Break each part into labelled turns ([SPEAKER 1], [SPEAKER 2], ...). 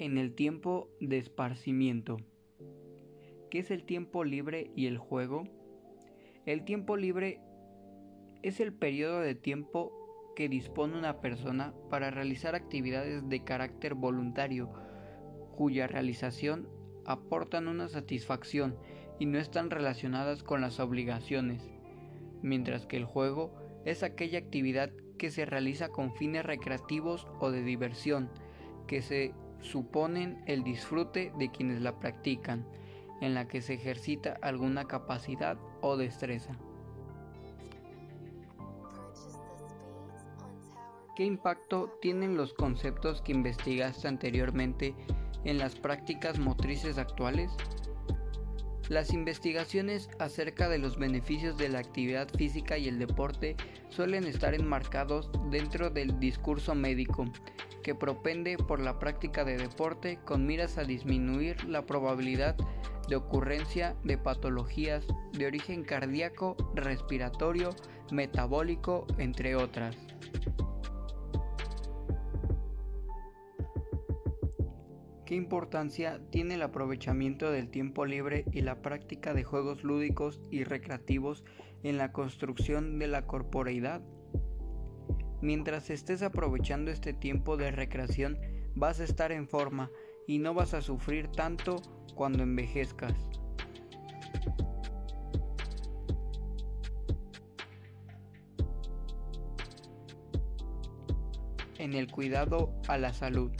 [SPEAKER 1] En el tiempo de esparcimiento. ¿Qué es el tiempo libre y el juego? El tiempo libre es el periodo de tiempo que dispone una persona para realizar actividades de carácter voluntario, cuya realización aportan una satisfacción y no están relacionadas con las obligaciones, mientras que el juego es aquella actividad que se realiza con fines recreativos o de diversión, que se suponen el disfrute de quienes la practican, en la que se ejercita alguna capacidad o destreza. ¿Qué impacto tienen los conceptos que investigaste anteriormente en las prácticas motrices actuales? Las investigaciones acerca de los beneficios de la actividad física y el deporte suelen estar enmarcados dentro del discurso médico, que propende por la práctica de deporte con miras a disminuir la probabilidad de ocurrencia de patologías de origen cardíaco, respiratorio, metabólico, entre otras. ¿Qué importancia tiene el aprovechamiento del tiempo libre y la práctica de juegos lúdicos y recreativos en la construcción de la corporeidad? Mientras estés aprovechando este tiempo de recreación, vas a estar en forma y no vas a sufrir tanto cuando envejezcas. En el cuidado a la salud.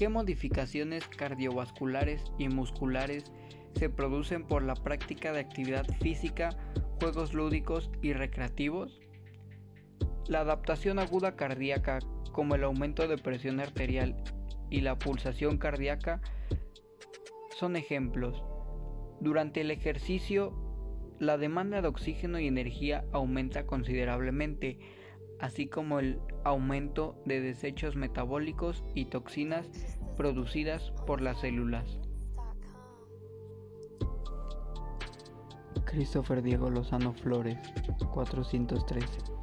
[SPEAKER 1] ¿Qué modificaciones cardiovasculares y musculares se producen por la práctica de actividad física, juegos lúdicos y recreativos? La adaptación aguda cardíaca, como el aumento de presión arterial y la pulsación cardíaca, son ejemplos. Durante el ejercicio, la demanda de oxígeno y energía aumenta considerablemente, así como el aumento de desechos metabólicos y toxinas producidas por las células. Christopher Diego Lozano Flores, 413.